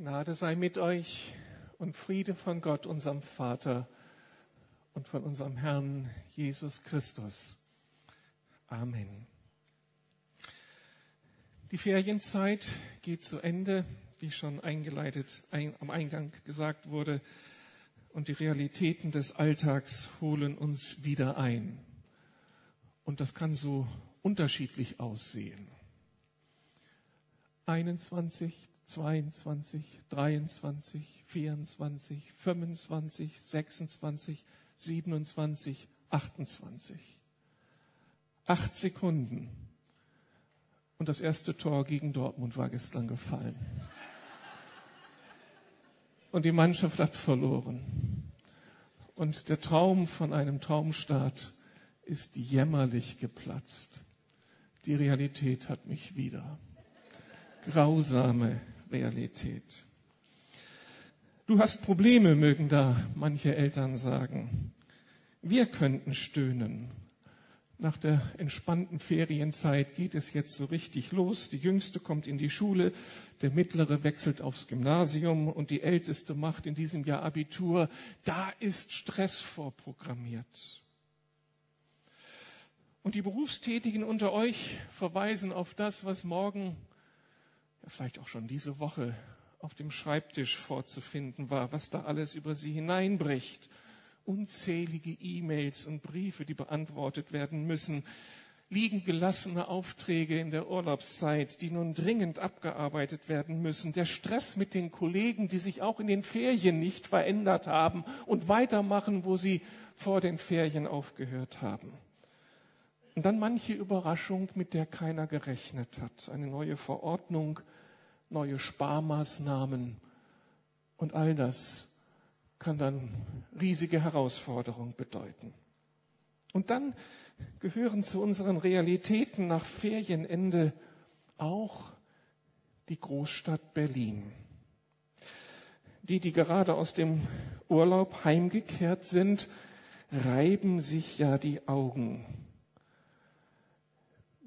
Gnade sei mit euch und Friede von Gott, unserem Vater und von unserem Herrn Jesus Christus. Amen. Die Ferienzeit geht zu Ende, wie schon eingeleitet ein, am Eingang gesagt wurde, und die Realitäten des Alltags holen uns wieder ein. Und das kann so unterschiedlich aussehen. 21, 22, 23, 24, 25, 26, 27, 28. Acht Sekunden. Und das erste Tor gegen Dortmund war gestern gefallen. Und die Mannschaft hat verloren. Und der Traum von einem Traumstart ist jämmerlich geplatzt. Die Realität hat mich wieder. Grausame Realität. Du hast Probleme, mögen da manche Eltern sagen. Wir könnten stöhnen. Nach der entspannten Ferienzeit geht es jetzt so richtig los. Die Jüngste kommt in die Schule, der Mittlere wechselt aufs Gymnasium und die Älteste macht in diesem Jahr Abitur. Da ist Stress vorprogrammiert. Und die Berufstätigen unter euch verweisen auf das, was morgen vielleicht auch schon diese Woche auf dem Schreibtisch vorzufinden war, was da alles über sie hineinbricht. Unzählige E-Mails und Briefe, die beantwortet werden müssen, liegen gelassene Aufträge in der Urlaubszeit, die nun dringend abgearbeitet werden müssen, der Stress mit den Kollegen, die sich auch in den Ferien nicht verändert haben und weitermachen, wo sie vor den Ferien aufgehört haben. Und dann manche Überraschung, mit der keiner gerechnet hat. Eine neue Verordnung, neue Sparmaßnahmen und all das kann dann riesige Herausforderungen bedeuten. Und dann gehören zu unseren Realitäten nach Ferienende auch die Großstadt Berlin. Die, die gerade aus dem Urlaub heimgekehrt sind, reiben sich ja die Augen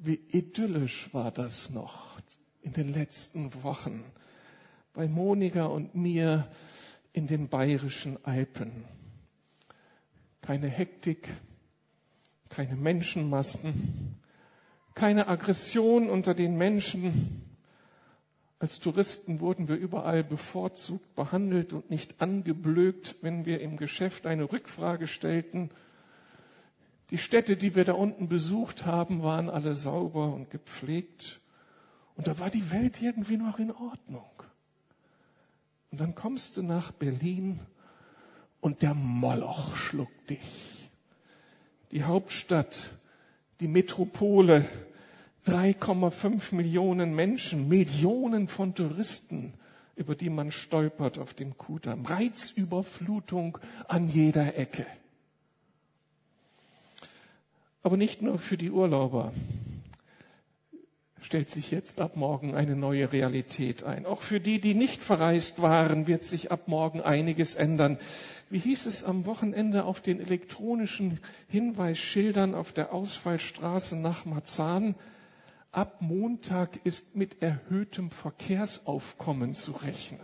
wie idyllisch war das noch in den letzten Wochen bei Monika und mir in den bayerischen Alpen. Keine Hektik, keine Menschenmassen, keine Aggression unter den Menschen. Als Touristen wurden wir überall bevorzugt behandelt und nicht angeblökt, wenn wir im Geschäft eine Rückfrage stellten die Städte, die wir da unten besucht haben, waren alle sauber und gepflegt. Und da war die Welt irgendwie noch in Ordnung. Und dann kommst du nach Berlin und der Moloch schluckt dich. Die Hauptstadt, die Metropole, 3,5 Millionen Menschen, Millionen von Touristen, über die man stolpert auf dem Kudamm. Reizüberflutung an jeder Ecke. Aber nicht nur für die Urlauber stellt sich jetzt ab morgen eine neue Realität ein. Auch für die, die nicht verreist waren, wird sich ab morgen einiges ändern. Wie hieß es am Wochenende auf den elektronischen Hinweisschildern auf der Ausfallstraße nach Marzahn? Ab Montag ist mit erhöhtem Verkehrsaufkommen zu rechnen.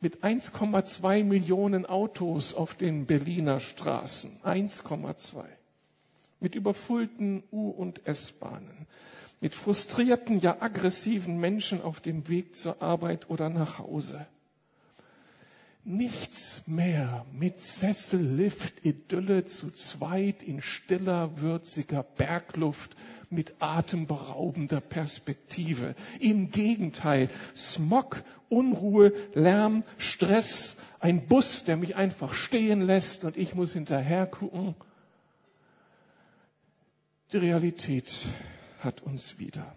Mit 1,2 Millionen Autos auf den Berliner Straßen. 1,2 mit überfüllten U- und S-Bahnen, mit frustrierten, ja aggressiven Menschen auf dem Weg zur Arbeit oder nach Hause. Nichts mehr mit Sessellift, Idylle zu zweit in stiller, würziger Bergluft mit atemberaubender Perspektive. Im Gegenteil, Smog, Unruhe, Lärm, Stress, ein Bus, der mich einfach stehen lässt und ich muss hinterher gucken die Realität hat uns wieder.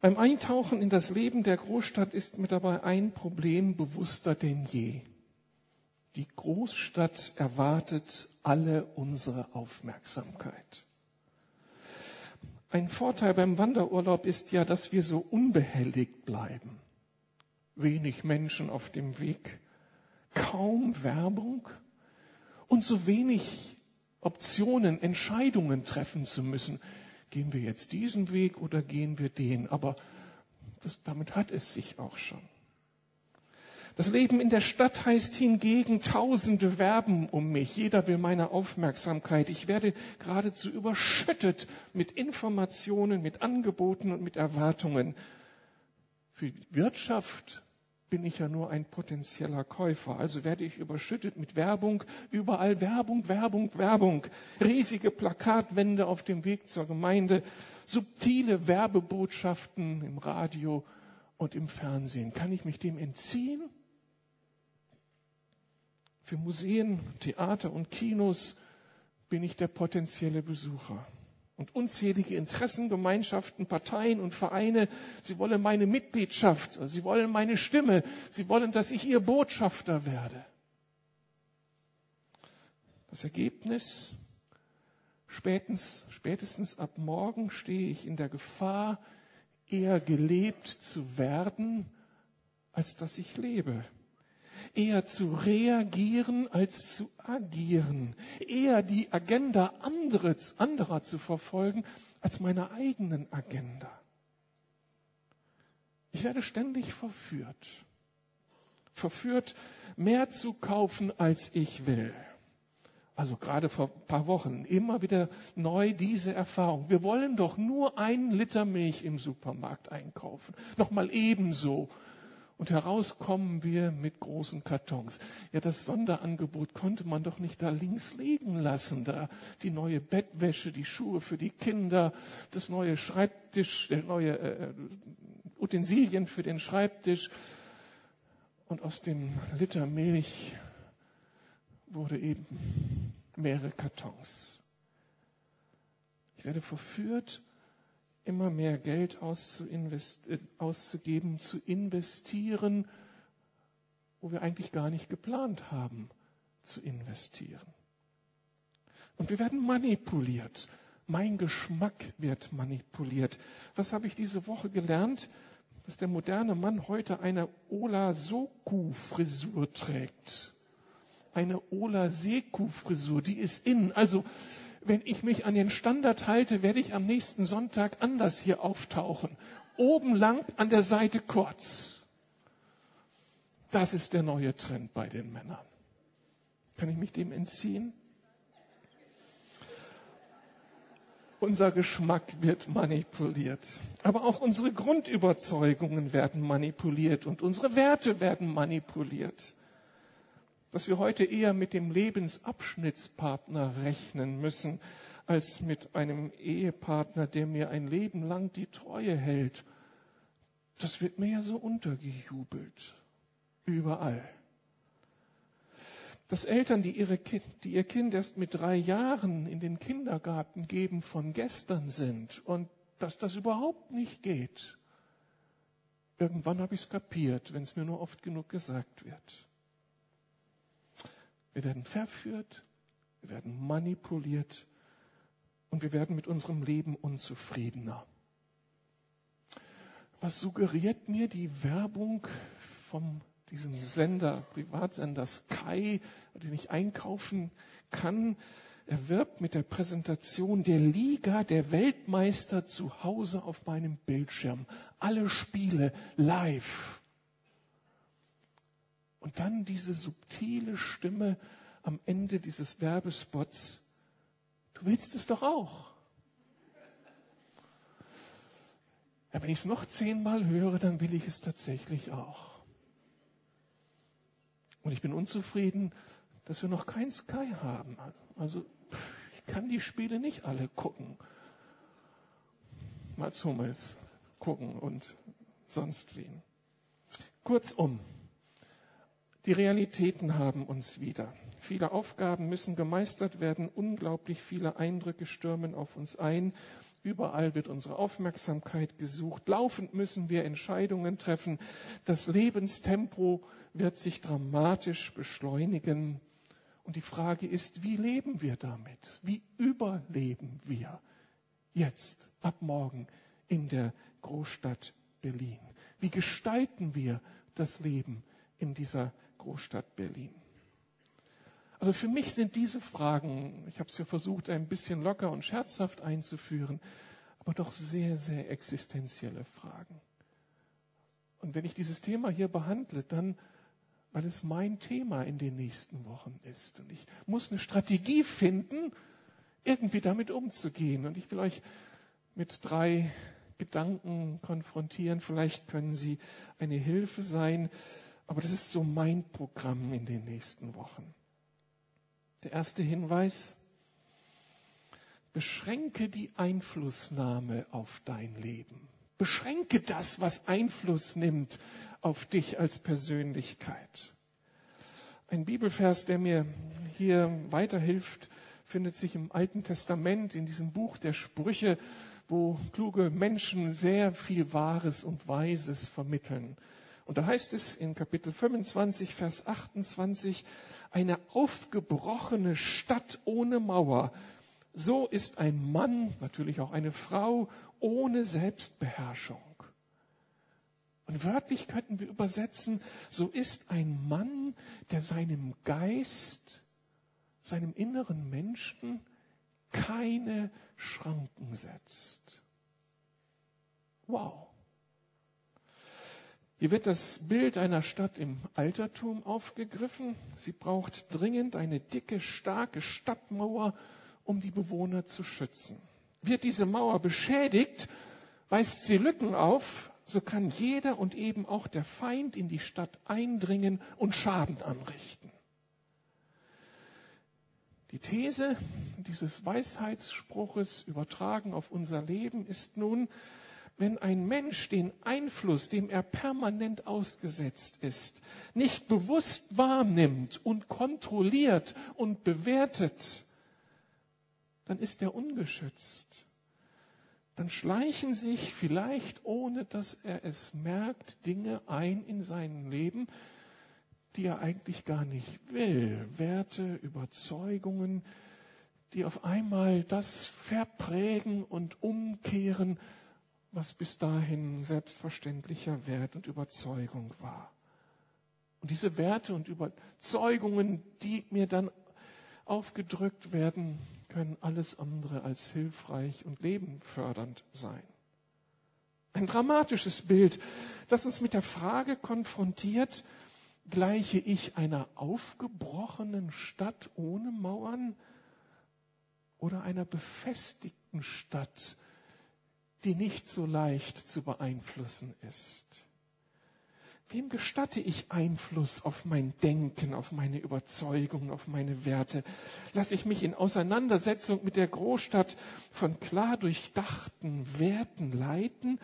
Beim Eintauchen in das Leben der Großstadt ist mir dabei ein Problem bewusster denn je. Die Großstadt erwartet alle unsere Aufmerksamkeit. Ein Vorteil beim Wanderurlaub ist ja, dass wir so unbehelligt bleiben. Wenig Menschen auf dem Weg, kaum Werbung und so wenig Optionen, Entscheidungen treffen zu müssen. Gehen wir jetzt diesen Weg oder gehen wir den? Aber Das, damit hat es sich auch schon. Das Leben in der Stadt heißt hingegen, Tausende werben um mich. Jeder will meine Aufmerksamkeit. Ich werde geradezu überschüttet mit Informationen, mit Angeboten und mit Erwartungen. Für die Wirtschaft bin ich ja nur ein potenzieller Käufer. Also werde ich überschüttet mit Werbung, überall Werbung, Werbung, Werbung. Riesige Plakatwände auf dem Weg zur Gemeinde, subtile Werbebotschaften im Radio und im Fernsehen. Kann ich mich dem entziehen? Für Museen, Theater und Kinos bin ich der potenzielle Besucher. Und unzählige Interessengemeinschaften, Parteien und Vereine, sie wollen meine Mitgliedschaft, sie wollen meine Stimme, sie wollen, dass ich ihr Botschafter werde. Das Ergebnis, spätestens, spätestens ab morgen stehe ich in der Gefahr, eher gelebt zu werden, als dass ich lebe eher zu reagieren als zu agieren, eher die Agenda andere, anderer zu verfolgen als meine eigenen Agenda. Ich werde ständig verführt, verführt, mehr zu kaufen, als ich will. Also gerade vor ein paar Wochen immer wieder neu diese Erfahrung. Wir wollen doch nur einen Liter Milch im Supermarkt einkaufen. Nochmal ebenso und heraus kommen wir mit großen Kartons. Ja, das Sonderangebot konnte man doch nicht da links liegen lassen. Da die neue Bettwäsche, die Schuhe für die Kinder, das neue Schreibtisch, der neue äh, Utensilien für den Schreibtisch. Und aus dem Liter Milch wurde eben mehrere Kartons. Ich werde verführt, immer mehr Geld äh, auszugeben, zu investieren, wo wir eigentlich gar nicht geplant haben zu investieren. Und wir werden manipuliert. Mein Geschmack wird manipuliert. Was habe ich diese Woche gelernt? Dass der moderne Mann heute eine Ola Soku Frisur trägt. Eine Ola Seku Frisur, die ist in. Also wenn ich mich an den Standard halte, werde ich am nächsten Sonntag anders hier auftauchen. Oben lang, an der Seite kurz. Das ist der neue Trend bei den Männern. Kann ich mich dem entziehen? Unser Geschmack wird manipuliert. Aber auch unsere Grundüberzeugungen werden manipuliert und unsere Werte werden manipuliert dass wir heute eher mit dem Lebensabschnittspartner rechnen müssen, als mit einem Ehepartner, der mir ein Leben lang die Treue hält. Das wird mir ja so untergejubelt. Überall. Dass Eltern, die, ihre kind, die ihr Kind erst mit drei Jahren in den Kindergarten geben, von gestern sind und dass das überhaupt nicht geht. Irgendwann habe ich es kapiert, wenn es mir nur oft genug gesagt wird. Wir werden verführt, wir werden manipuliert und wir werden mit unserem Leben unzufriedener. Was suggeriert mir die Werbung von diesem Sender, Privatsender Sky, den ich einkaufen kann? Er wirbt mit der Präsentation der Liga der Weltmeister zu Hause auf meinem Bildschirm. Alle Spiele live. Und dann diese subtile Stimme am Ende dieses Werbespots. Du willst es doch auch. Ja, wenn ich es noch zehnmal höre, dann will ich es tatsächlich auch. Und ich bin unzufrieden, dass wir noch kein Sky haben. Also ich kann die Spiele nicht alle gucken. Mats Hummels gucken und sonst wen. Kurzum, die Realitäten haben uns wieder. Viele Aufgaben müssen gemeistert werden. Unglaublich viele Eindrücke stürmen auf uns ein. Überall wird unsere Aufmerksamkeit gesucht. Laufend müssen wir Entscheidungen treffen. Das Lebenstempo wird sich dramatisch beschleunigen. Und die Frage ist, wie leben wir damit? Wie überleben wir jetzt, ab morgen in der Großstadt Berlin? Wie gestalten wir das Leben in dieser Großstadt Berlin. Also für mich sind diese Fragen, ich habe es ja versucht, ein bisschen locker und scherzhaft einzuführen, aber doch sehr, sehr existenzielle Fragen. Und wenn ich dieses Thema hier behandle, dann, weil es mein Thema in den nächsten Wochen ist. Und ich muss eine Strategie finden, irgendwie damit umzugehen. Und ich will euch mit drei Gedanken konfrontieren. Vielleicht können sie eine Hilfe sein. Aber das ist so mein Programm in den nächsten Wochen. Der erste Hinweis. Beschränke die Einflussnahme auf dein Leben. Beschränke das, was Einfluss nimmt auf dich als Persönlichkeit. Ein Bibelvers, der mir hier weiterhilft, findet sich im Alten Testament, in diesem Buch der Sprüche, wo kluge Menschen sehr viel Wahres und Weises vermitteln. Und da heißt es in Kapitel 25, Vers 28, eine aufgebrochene Stadt ohne Mauer. So ist ein Mann, natürlich auch eine Frau, ohne Selbstbeherrschung. Und wörtlich könnten wir übersetzen, so ist ein Mann, der seinem Geist, seinem inneren Menschen keine Schranken setzt. Wow. Hier wird das Bild einer Stadt im Altertum aufgegriffen. Sie braucht dringend eine dicke, starke Stadtmauer, um die Bewohner zu schützen. Wird diese Mauer beschädigt, weist sie Lücken auf, so kann jeder und eben auch der Feind in die Stadt eindringen und Schaden anrichten. Die These dieses Weisheitsspruches übertragen auf unser Leben ist nun, wenn ein Mensch den Einfluss, dem er permanent ausgesetzt ist, nicht bewusst wahrnimmt und kontrolliert und bewertet, dann ist er ungeschützt. Dann schleichen sich vielleicht, ohne dass er es merkt, Dinge ein in sein Leben, die er eigentlich gar nicht will. Werte, Überzeugungen, die auf einmal das verprägen und umkehren, was bis dahin selbstverständlicher Wert und Überzeugung war. Und diese Werte und Überzeugungen, die mir dann aufgedrückt werden, können alles andere als hilfreich und lebenfördernd sein. Ein dramatisches Bild, das uns mit der Frage konfrontiert, gleiche ich einer aufgebrochenen Stadt ohne Mauern oder einer befestigten Stadt, die nicht so leicht zu beeinflussen ist? Wem gestatte ich Einfluss auf mein Denken, auf meine Überzeugungen, auf meine Werte? Lasse ich mich in Auseinandersetzung mit der Großstadt von klar durchdachten Werten leiten?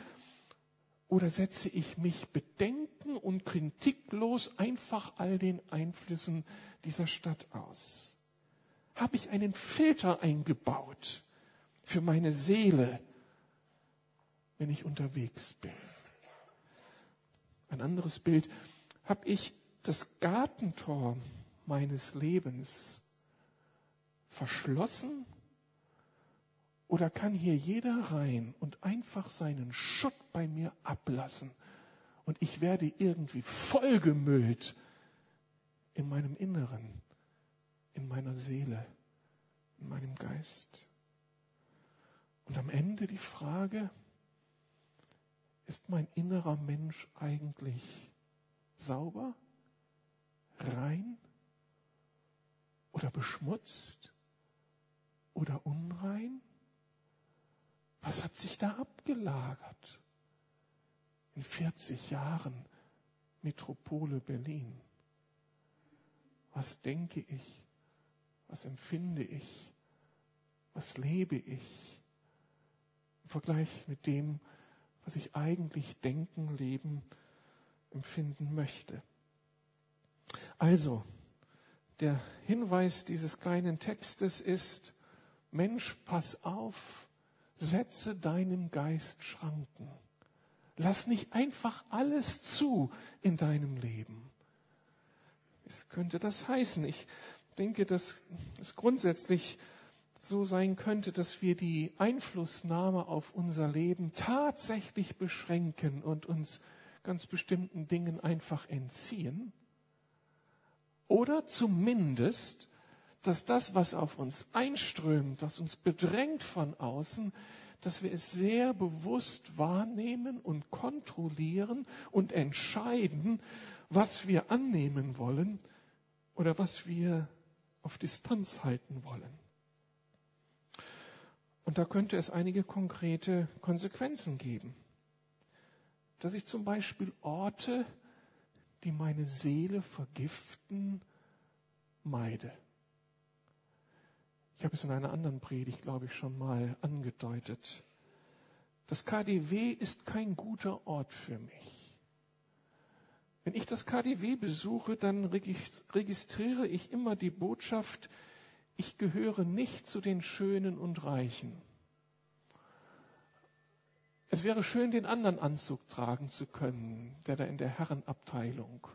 Oder setze ich mich bedenken und kritiklos einfach all den Einflüssen dieser Stadt aus? Habe ich einen Filter eingebaut für meine Seele, wenn ich unterwegs bin? Ein anderes Bild. Habe ich das Gartentor meines Lebens verschlossen? Oder kann hier jeder rein und einfach seinen Schutt bei mir ablassen? Und ich werde irgendwie vollgemüllt in meinem Inneren, in meiner Seele, in meinem Geist. Und am Ende die Frage, ist mein innerer Mensch eigentlich sauber, rein oder beschmutzt oder unrein? Was hat sich da abgelagert in 40 Jahren Metropole Berlin? Was denke ich? Was empfinde ich? Was lebe ich? Im Vergleich mit dem, was ich eigentlich denken, leben, empfinden möchte. Also, der Hinweis dieses kleinen Textes ist, Mensch, pass auf, setze deinem Geist Schranken. Lass nicht einfach alles zu in deinem Leben. Was könnte das heißen? Ich denke, dass es grundsätzlich so sein könnte, dass wir die Einflussnahme auf unser Leben tatsächlich beschränken und uns ganz bestimmten Dingen einfach entziehen. Oder zumindest, dass das, was auf uns einströmt, was uns bedrängt von außen, dass wir es sehr bewusst wahrnehmen und kontrollieren und entscheiden, was wir annehmen wollen oder was wir auf Distanz halten wollen. Und da könnte es einige konkrete Konsequenzen geben. Dass ich zum Beispiel Orte, die meine Seele vergiften, meide. Ich habe es in einer anderen Predigt, glaube ich, schon mal angedeutet. Das KDW ist kein guter Ort für mich. Wenn ich das KDW besuche, dann registriere ich immer die Botschaft, ich gehöre nicht zu den Schönen und Reichen. Es wäre schön, den anderen Anzug tragen zu können, der da in der Herrenabteilung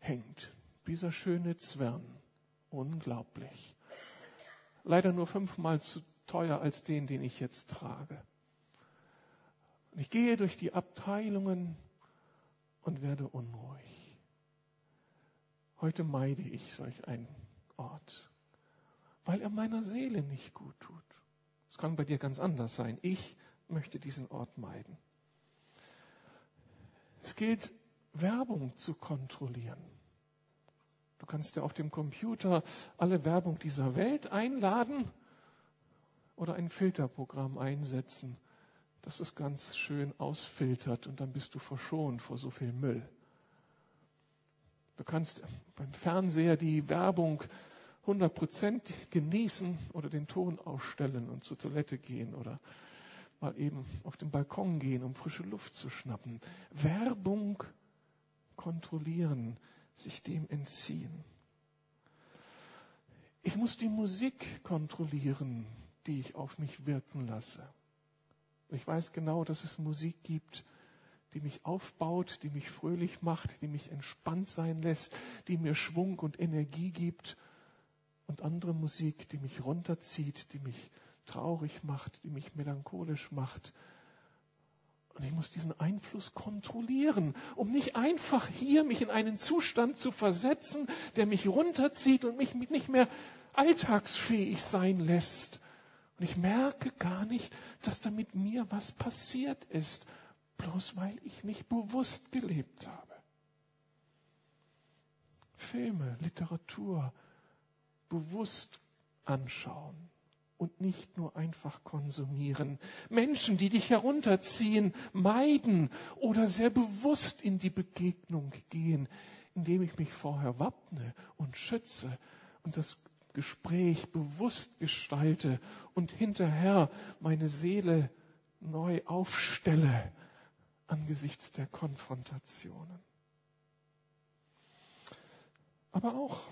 hängt. Dieser schöne Zwirn. Unglaublich leider nur fünfmal zu teuer als den, den ich jetzt trage. Und ich gehe durch die Abteilungen und werde unruhig. Heute meide ich solch einen Ort, weil er meiner Seele nicht gut tut. Es kann bei dir ganz anders sein. Ich möchte diesen Ort meiden. Es gilt, Werbung zu kontrollieren. Du kannst dir auf dem Computer alle Werbung dieser Welt einladen oder ein Filterprogramm einsetzen, das es ganz schön ausfiltert und dann bist du verschont vor so viel Müll. Du kannst beim Fernseher die Werbung 100% genießen oder den Ton ausstellen und zur Toilette gehen oder mal eben auf den Balkon gehen, um frische Luft zu schnappen. Werbung kontrollieren sich dem entziehen. Ich muss die Musik kontrollieren, die ich auf mich wirken lasse. Ich weiß genau, dass es Musik gibt, die mich aufbaut, die mich fröhlich macht, die mich entspannt sein lässt, die mir Schwung und Energie gibt und andere Musik, die mich runterzieht, die mich traurig macht, die mich melancholisch macht, und ich muss diesen Einfluss kontrollieren, um nicht einfach hier mich in einen Zustand zu versetzen, der mich runterzieht und mich nicht mehr alltagsfähig sein lässt. Und ich merke gar nicht, dass da mit mir was passiert ist, bloß weil ich nicht bewusst gelebt habe. Filme, Literatur bewusst anschauen, und nicht nur einfach konsumieren. Menschen, die dich herunterziehen, meiden oder sehr bewusst in die Begegnung gehen, indem ich mich vorher wappne und schütze und das Gespräch bewusst gestalte und hinterher meine Seele neu aufstelle angesichts der Konfrontationen. Aber auch,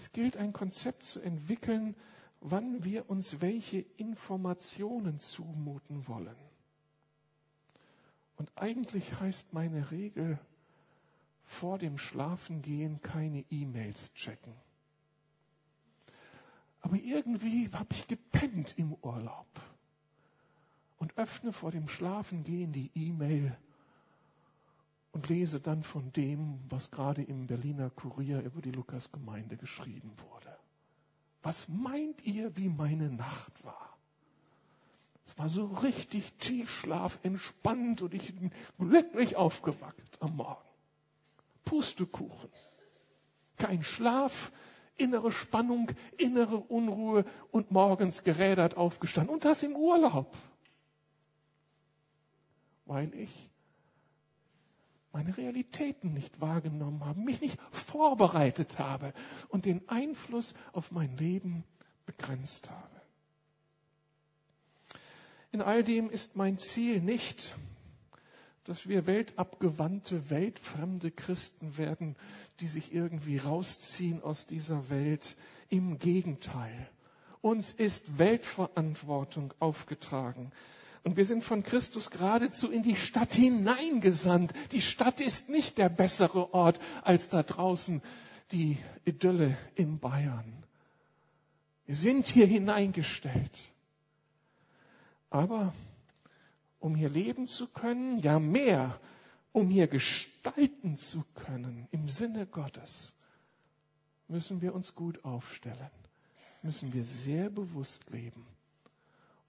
es gilt ein Konzept zu entwickeln, wann wir uns welche Informationen zumuten wollen. Und eigentlich heißt meine Regel, vor dem Schlafengehen keine E-Mails checken. Aber irgendwie habe ich gepennt im Urlaub und öffne vor dem Schlafengehen die E-Mail und lese dann von dem, was gerade im Berliner Kurier über die Lukasgemeinde geschrieben wurde was meint ihr, wie meine Nacht war? Es war so richtig Tiefschlaf, entspannt und ich bin glücklich aufgewacht am Morgen. Pustekuchen. Kein Schlaf, innere Spannung, innere Unruhe und morgens gerädert aufgestanden. Und das im Urlaub. Weil ich meine Realitäten nicht wahrgenommen habe, mich nicht vorbereitet habe und den Einfluss auf mein Leben begrenzt habe. In all dem ist mein Ziel nicht, dass wir weltabgewandte, weltfremde Christen werden, die sich irgendwie rausziehen aus dieser Welt. Im Gegenteil. Uns ist Weltverantwortung aufgetragen. Und wir sind von Christus geradezu in die Stadt hineingesandt. Die Stadt ist nicht der bessere Ort als da draußen die Idylle in Bayern. Wir sind hier hineingestellt. Aber um hier leben zu können, ja mehr, um hier gestalten zu können im Sinne Gottes, müssen wir uns gut aufstellen. müssen wir sehr bewusst leben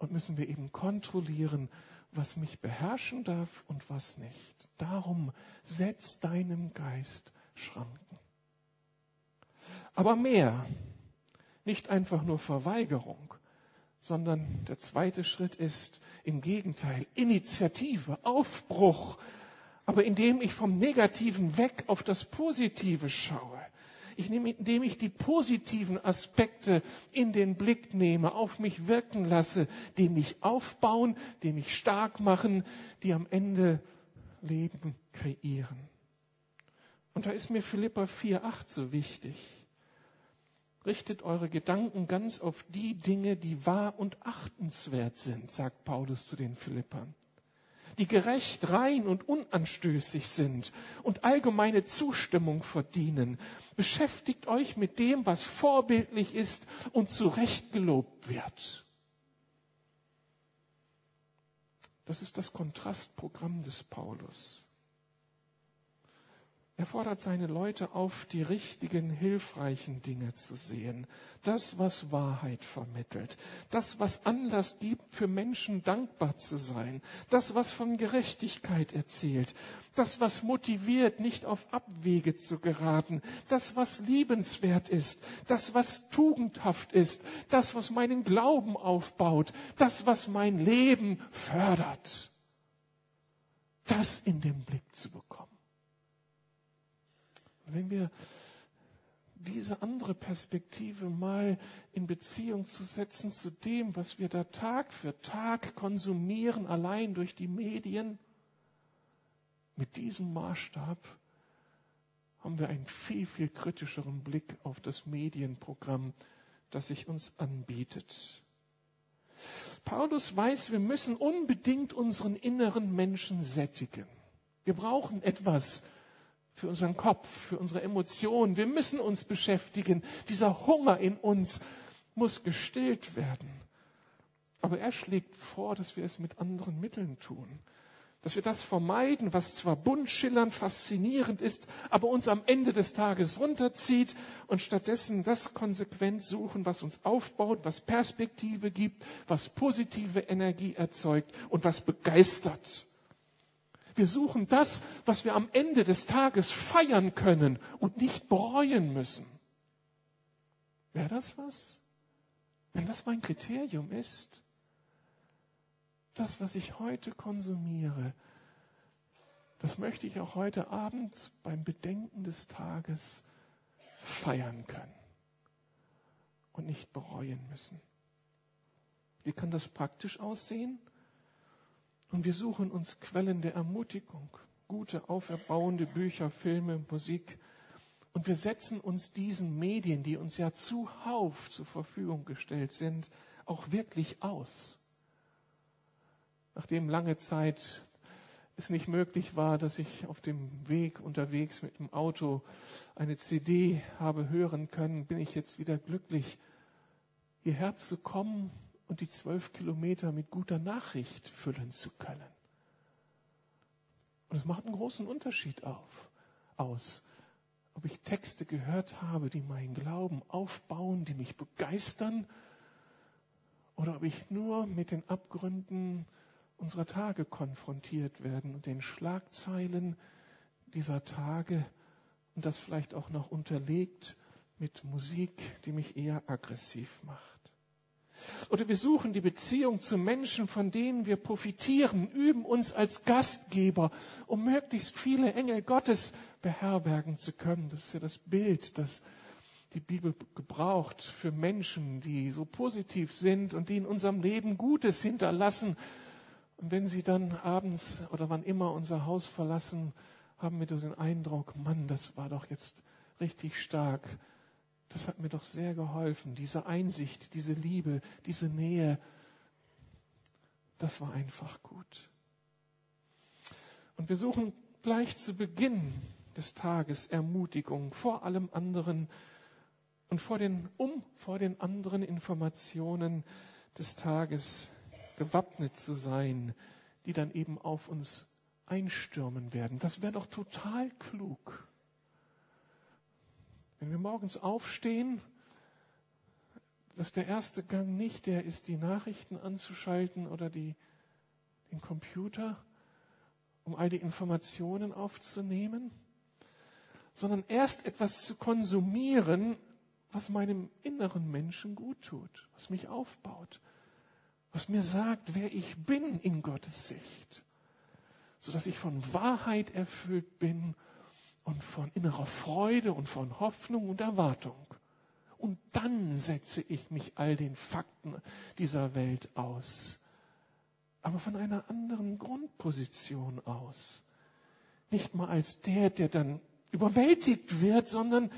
und müssen wir eben kontrollieren, was mich beherrschen darf und was nicht. Darum setz deinem Geist Schranken. Aber mehr, nicht einfach nur Verweigerung, sondern der zweite Schritt ist im Gegenteil Initiative, Aufbruch, aber indem ich vom Negativen weg auf das Positive schaue. Ich nehme, indem ich die positiven Aspekte in den Blick nehme, auf mich wirken lasse, die mich aufbauen, die mich stark machen, die am Ende Leben kreieren. Und da ist mir Philippa 4,8 so wichtig. Richtet eure Gedanken ganz auf die Dinge, die wahr und achtenswert sind, sagt Paulus zu den Philippern, die gerecht, rein und unanstößig sind und allgemeine Zustimmung verdienen. Beschäftigt euch mit dem, was vorbildlich ist und zu Recht gelobt wird. Das ist das Kontrastprogramm des Paulus. Er fordert seine Leute auf, die richtigen, hilfreichen Dinge zu sehen. Das, was Wahrheit vermittelt. Das, was Anlass gibt, für Menschen dankbar zu sein. Das, was von Gerechtigkeit erzählt. Das, was motiviert, nicht auf Abwege zu geraten. Das, was liebenswert ist. Das, was tugendhaft ist. Das, was meinen Glauben aufbaut. Das, was mein Leben fördert. Das in den Blick zu bekommen wenn wir diese andere Perspektive mal in Beziehung zu setzen zu dem, was wir da Tag für Tag konsumieren, allein durch die Medien, mit diesem Maßstab haben wir einen viel, viel kritischeren Blick auf das Medienprogramm, das sich uns anbietet. Paulus weiß, wir müssen unbedingt unseren inneren Menschen sättigen. Wir brauchen etwas, für unseren Kopf, für unsere Emotionen. Wir müssen uns beschäftigen. Dieser Hunger in uns muss gestillt werden. Aber er schlägt vor, dass wir es mit anderen Mitteln tun. Dass wir das vermeiden, was zwar bunt schillernd, faszinierend ist, aber uns am Ende des Tages runterzieht und stattdessen das konsequent suchen, was uns aufbaut, was Perspektive gibt, was positive Energie erzeugt und was begeistert. Wir suchen das, was wir am Ende des Tages feiern können und nicht bereuen müssen. Wäre das was? Wenn das mein Kriterium ist, das, was ich heute konsumiere, das möchte ich auch heute Abend beim Bedenken des Tages feiern können und nicht bereuen müssen. Wie kann das praktisch aussehen? Und wir suchen uns Quellen der Ermutigung, gute, auferbauende Bücher, Filme, Musik. Und wir setzen uns diesen Medien, die uns ja zuhauf zur Verfügung gestellt sind, auch wirklich aus. Nachdem lange Zeit es nicht möglich war, dass ich auf dem Weg unterwegs mit dem Auto eine CD habe hören können, bin ich jetzt wieder glücklich, hierher zu kommen und die zwölf Kilometer mit guter Nachricht füllen zu können. Und es macht einen großen Unterschied auf, aus, ob ich Texte gehört habe, die meinen Glauben aufbauen, die mich begeistern, oder ob ich nur mit den Abgründen unserer Tage konfrontiert werden und den Schlagzeilen dieser Tage und das vielleicht auch noch unterlegt mit Musik, die mich eher aggressiv macht. Oder wir suchen die Beziehung zu Menschen, von denen wir profitieren, üben uns als Gastgeber, um möglichst viele Engel Gottes beherbergen zu können. Das ist ja das Bild, das die Bibel gebraucht für Menschen, die so positiv sind und die in unserem Leben Gutes hinterlassen. Und wenn sie dann abends oder wann immer unser Haus verlassen, haben wir den Eindruck, Mann, das war doch jetzt richtig stark das hat mir doch sehr geholfen. Diese Einsicht, diese Liebe, diese Nähe, das war einfach gut. Und wir suchen gleich zu Beginn des Tages Ermutigung vor allem anderen und vor den, um vor den anderen Informationen des Tages gewappnet zu sein, die dann eben auf uns einstürmen werden. Das wäre doch total klug. Wenn wir morgens aufstehen, dass der erste Gang nicht der ist, die Nachrichten anzuschalten oder die, den Computer, um all die Informationen aufzunehmen, sondern erst etwas zu konsumieren, was meinem inneren Menschen gut tut, was mich aufbaut, was mir sagt, wer ich bin in Gottes Sicht, sodass ich von Wahrheit erfüllt bin und von innerer Freude und von Hoffnung und Erwartung. Und dann setze ich mich all den Fakten dieser Welt aus, aber von einer anderen Grundposition aus. Nicht mal als der, der dann überwältigt wird, sondern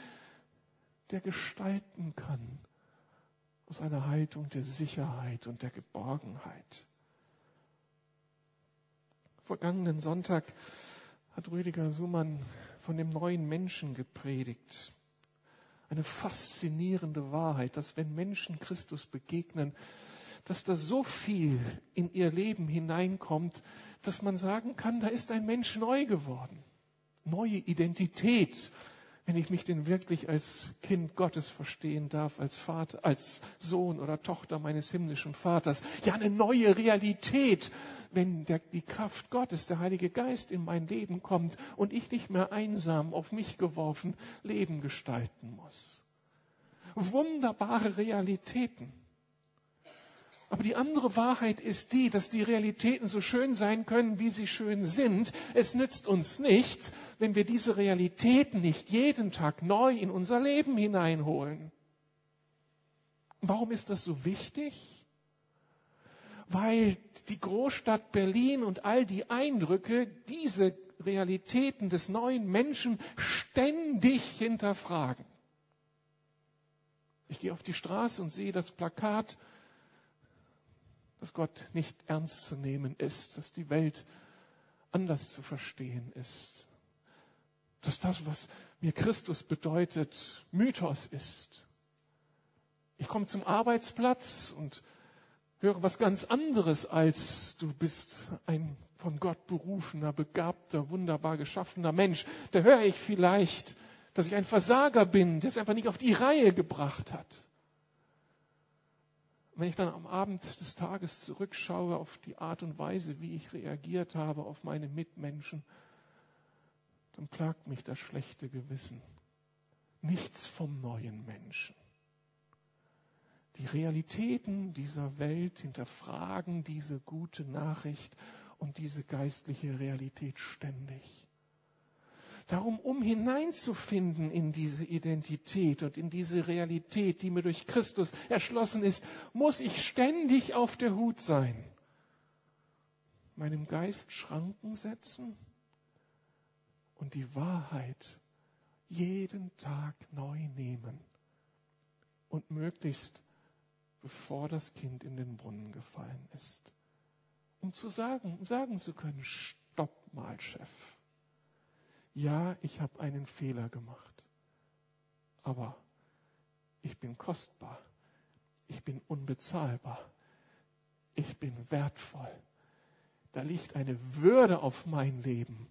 der gestalten kann aus einer Haltung der Sicherheit und der Geborgenheit. Vergangenen Sonntag hat Rüdiger Sumann von dem neuen Menschen gepredigt. Eine faszinierende Wahrheit, dass wenn Menschen Christus begegnen, dass da so viel in ihr Leben hineinkommt, dass man sagen kann, da ist ein Mensch neu geworden. Neue Identität, wenn ich mich denn wirklich als Kind Gottes verstehen darf, als Vater, als Sohn oder Tochter meines himmlischen Vaters. Ja, eine neue Realität, wenn der, die Kraft Gottes, der Heilige Geist in mein Leben kommt und ich nicht mehr einsam auf mich geworfen Leben gestalten muss. Wunderbare Realitäten. Aber die andere Wahrheit ist die, dass die Realitäten so schön sein können, wie sie schön sind. Es nützt uns nichts, wenn wir diese Realitäten nicht jeden Tag neu in unser Leben hineinholen. Warum ist das so wichtig? Weil die Großstadt Berlin und all die Eindrücke diese Realitäten des neuen Menschen ständig hinterfragen. Ich gehe auf die Straße und sehe das Plakat dass Gott nicht ernst zu nehmen ist, dass die Welt anders zu verstehen ist, dass das, was mir Christus bedeutet, Mythos ist. Ich komme zum Arbeitsplatz und höre was ganz anderes als du bist ein von Gott berufener, begabter, wunderbar geschaffener Mensch. Da höre ich vielleicht, dass ich ein Versager bin, der es einfach nicht auf die Reihe gebracht hat. Wenn ich dann am Abend des Tages zurückschaue auf die Art und Weise, wie ich reagiert habe auf meine Mitmenschen, dann plagt mich das schlechte Gewissen. Nichts vom neuen Menschen. Die Realitäten dieser Welt hinterfragen diese gute Nachricht und diese geistliche Realität ständig. Darum, um hineinzufinden in diese Identität und in diese Realität, die mir durch Christus erschlossen ist, muss ich ständig auf der Hut sein. Meinem Geist Schranken setzen und die Wahrheit jeden Tag neu nehmen und möglichst bevor das Kind in den Brunnen gefallen ist. Um zu sagen, um sagen zu können, stopp mal, Chef ja, ich habe einen Fehler gemacht, aber ich bin kostbar, ich bin unbezahlbar, ich bin wertvoll. Da liegt eine Würde auf mein Leben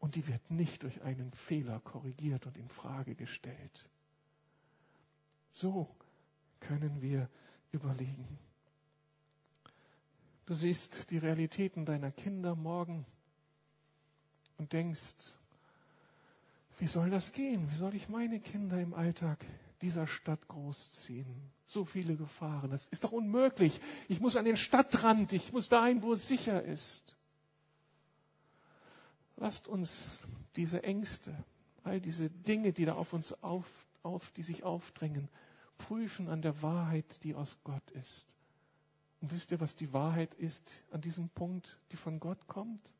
und die wird nicht durch einen Fehler korrigiert und in Frage gestellt. So können wir überlegen. Du siehst die Realitäten deiner Kinder morgen und denkst, wie soll das gehen? Wie soll ich meine Kinder im Alltag dieser Stadt großziehen? So viele Gefahren. Das ist doch unmöglich. Ich muss an den Stadtrand. Ich muss dahin, wo es sicher ist. Lasst uns diese Ängste, all diese Dinge, die da auf uns auf, auf, die sich aufdrängen, prüfen an der Wahrheit, die aus Gott ist. Und wisst ihr, was die Wahrheit ist an diesem Punkt, die von Gott kommt?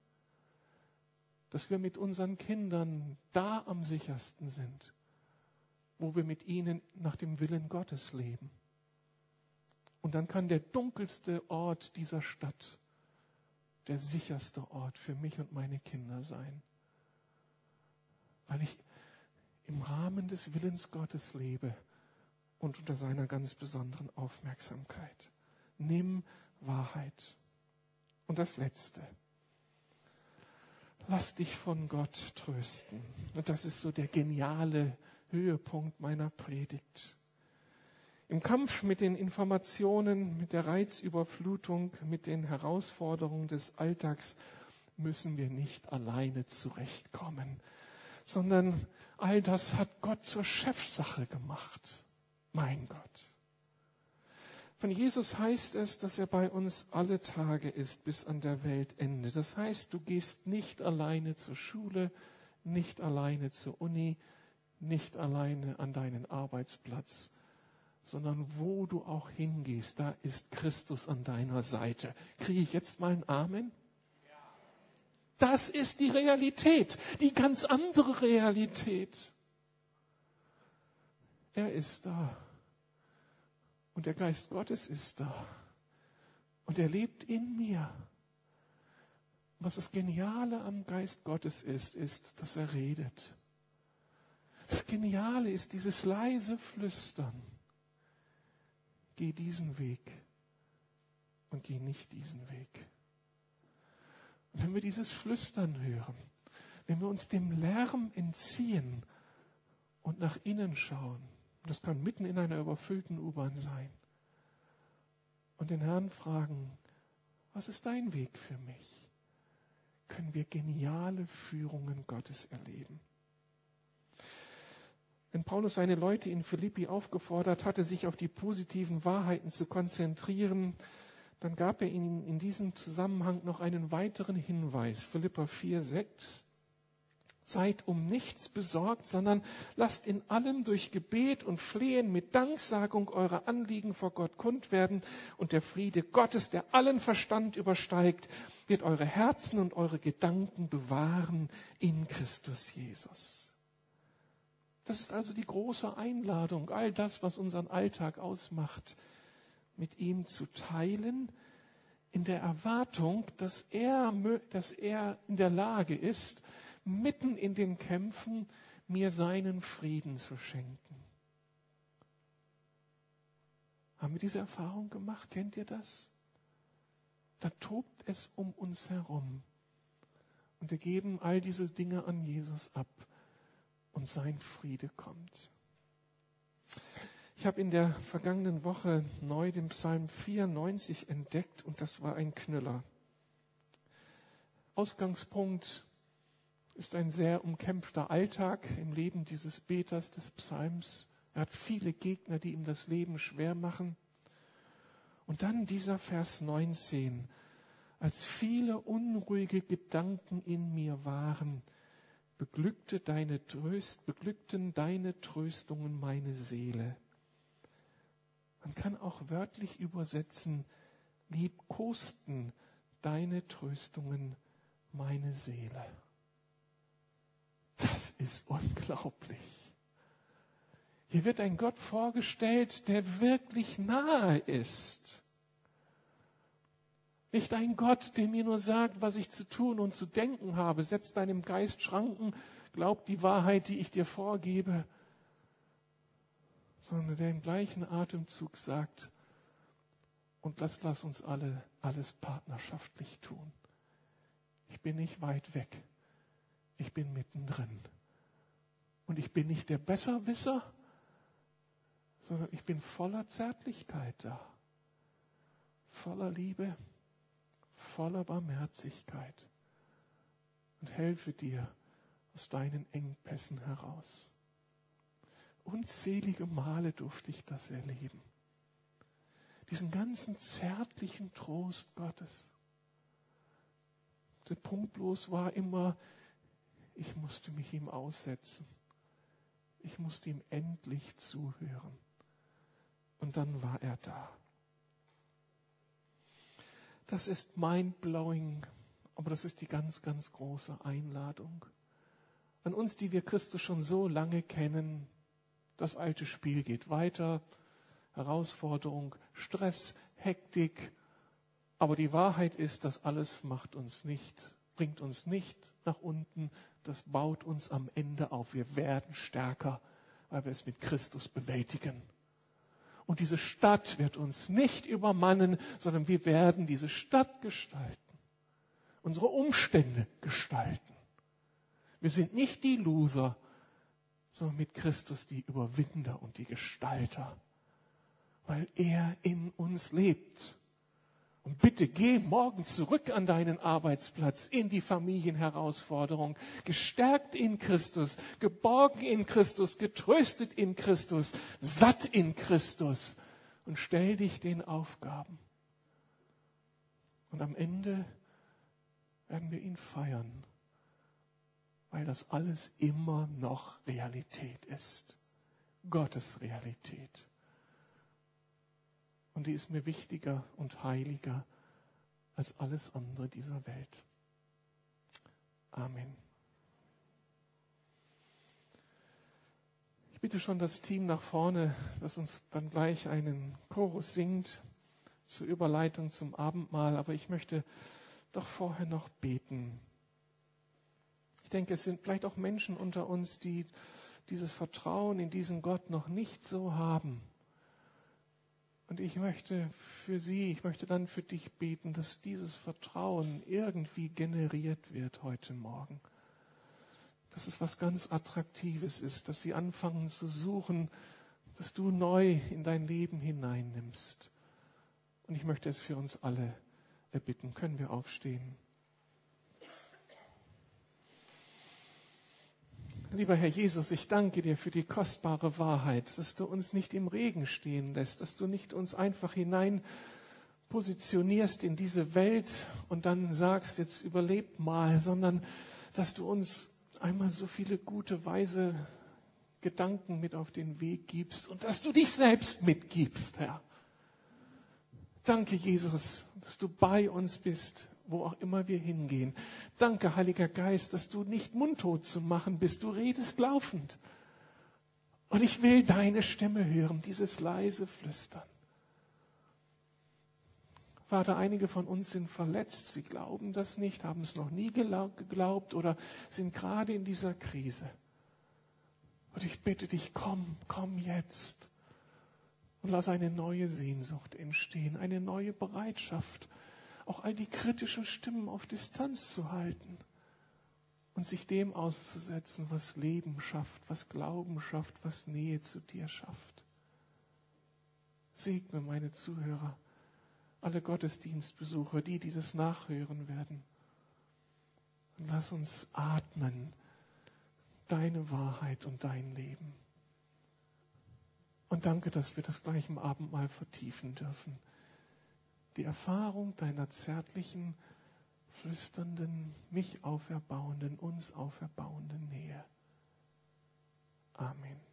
Dass wir mit unseren Kindern da am sichersten sind, wo wir mit ihnen nach dem Willen Gottes leben. Und dann kann der dunkelste Ort dieser Stadt der sicherste Ort für mich und meine Kinder sein, weil ich im Rahmen des Willens Gottes lebe und unter seiner ganz besonderen Aufmerksamkeit. Nimm Wahrheit. Und das Letzte. Lass dich von Gott trösten. Und das ist so der geniale Höhepunkt meiner Predigt. Im Kampf mit den Informationen, mit der Reizüberflutung, mit den Herausforderungen des Alltags müssen wir nicht alleine zurechtkommen, sondern all das hat Gott zur Chefsache gemacht. Mein Gott. Von Jesus heißt es, dass er bei uns alle Tage ist bis an der Weltende. Das heißt, du gehst nicht alleine zur Schule, nicht alleine zur Uni, nicht alleine an deinen Arbeitsplatz, sondern wo du auch hingehst, da ist Christus an deiner Seite. Kriege ich jetzt mal ein Amen? Das ist die Realität, die ganz andere Realität. Er ist da. Und der Geist Gottes ist da. Und er lebt in mir. Was das Geniale am Geist Gottes ist, ist, dass er redet. Das Geniale ist dieses leise Flüstern. Geh diesen Weg und geh nicht diesen Weg. Und wenn wir dieses Flüstern hören, wenn wir uns dem Lärm entziehen und nach innen schauen, das kann mitten in einer überfüllten U-Bahn sein. Und den Herrn fragen, was ist dein Weg für mich? Können wir geniale Führungen Gottes erleben. Wenn Paulus seine Leute in Philippi aufgefordert hatte, sich auf die positiven Wahrheiten zu konzentrieren, dann gab er ihnen in diesem Zusammenhang noch einen weiteren Hinweis. Philippa 4, 6. Seid um nichts besorgt, sondern lasst in allem durch Gebet und Flehen mit Danksagung eure Anliegen vor Gott kund werden und der Friede Gottes, der allen Verstand übersteigt, wird eure Herzen und eure Gedanken bewahren in Christus Jesus. Das ist also die große Einladung, all das, was unseren Alltag ausmacht, mit ihm zu teilen, in der Erwartung, dass er, dass er in der Lage ist, mitten in den Kämpfen mir seinen Frieden zu schenken. Haben wir diese Erfahrung gemacht? Kennt ihr das? Da tobt es um uns herum. Und wir geben all diese Dinge an Jesus ab. Und sein Friede kommt. Ich habe in der vergangenen Woche neu den Psalm 94 entdeckt und das war ein Knüller. Ausgangspunkt ist ein sehr umkämpfter Alltag im Leben dieses Beters des Psalms. Er hat viele Gegner, die ihm das Leben schwer machen. Und dann dieser Vers 19. Als viele unruhige Gedanken in mir waren, beglückte deine Tröst, beglückten deine Tröstungen meine Seele. Man kann auch wörtlich übersetzen, liebkosten deine Tröstungen meine Seele. Das ist unglaublich. Hier wird ein Gott vorgestellt, der wirklich nahe ist. Nicht ein Gott, der mir nur sagt, was ich zu tun und zu denken habe. Setz deinem Geist Schranken, glaub die Wahrheit, die ich dir vorgebe. Sondern der im gleichen Atemzug sagt, und das lass uns alle alles partnerschaftlich tun. Ich bin nicht weit weg ich bin mittendrin. Und ich bin nicht der Besserwisser, sondern ich bin voller Zärtlichkeit da, voller Liebe, voller Barmherzigkeit und helfe dir aus deinen Engpässen heraus. Unzählige Male durfte ich das erleben. Diesen ganzen zärtlichen Trost Gottes. Der Punkt bloß war immer, ich musste mich ihm aussetzen. Ich musste ihm endlich zuhören. Und dann war er da. Das ist mind-blowing, aber das ist die ganz, ganz große Einladung. An uns, die wir Christus schon so lange kennen, das alte Spiel geht weiter, Herausforderung, Stress, Hektik, aber die Wahrheit ist, das alles macht uns nicht, bringt uns nicht nach unten, das baut uns am Ende auf. Wir werden stärker, weil wir es mit Christus bewältigen. Und diese Stadt wird uns nicht übermannen, sondern wir werden diese Stadt gestalten, unsere Umstände gestalten. Wir sind nicht die Loser, sondern mit Christus die Überwinder und die Gestalter. weil er in uns lebt. Und bitte geh morgen zurück an deinen Arbeitsplatz, in die Familienherausforderung, gestärkt in Christus, geborgen in Christus, getröstet in Christus, satt in Christus und stell dich den Aufgaben. Und am Ende werden wir ihn feiern, weil das alles immer noch Realität ist. Gottes Realität. Und die ist mir wichtiger und heiliger als alles andere dieser Welt. Amen. Ich bitte schon das Team nach vorne, das uns dann gleich einen Chorus singt zur Überleitung zum Abendmahl, aber ich möchte doch vorher noch beten. Ich denke, es sind vielleicht auch Menschen unter uns, die dieses Vertrauen in diesen Gott noch nicht so haben. Und ich möchte für sie, ich möchte dann für dich beten, dass dieses Vertrauen irgendwie generiert wird heute Morgen. Dass es was ganz Attraktives ist, dass sie anfangen zu suchen, dass du neu in dein Leben hineinnimmst. Und ich möchte es für uns alle erbitten. Können wir aufstehen? Lieber Herr Jesus, ich danke dir für die kostbare Wahrheit, dass du uns nicht im Regen stehen lässt, dass du nicht uns einfach hinein positionierst in diese Welt und dann sagst, jetzt überlebt mal, sondern dass du uns einmal so viele gute, weise Gedanken mit auf den Weg gibst und dass du dich selbst mitgibst, Herr. Danke, Jesus, dass du bei uns bist, wo auch immer wir hingehen. Danke, Heiliger Geist, dass du nicht mundtot zu machen bist. Du redest laufend. Und ich will deine Stimme hören, dieses leise Flüstern. Vater, einige von uns sind verletzt, sie glauben das nicht, haben es noch nie geglaubt oder sind gerade in dieser Krise. Und ich bitte dich, komm, komm jetzt und lass eine neue Sehnsucht entstehen, eine neue Bereitschaft, auch all die kritischen Stimmen auf Distanz zu halten und sich dem auszusetzen, was Leben schafft, was Glauben schafft, was Nähe zu dir schafft. Segne meine Zuhörer, alle Gottesdienstbesucher, die, die das nachhören werden. Und lass uns atmen, deine Wahrheit und dein Leben. Und danke, dass wir das gleich im Abendmahl vertiefen dürfen die Erfahrung deiner zärtlichen, flüsternden, mich auferbauenden, uns auferbauenden Nähe. Amen.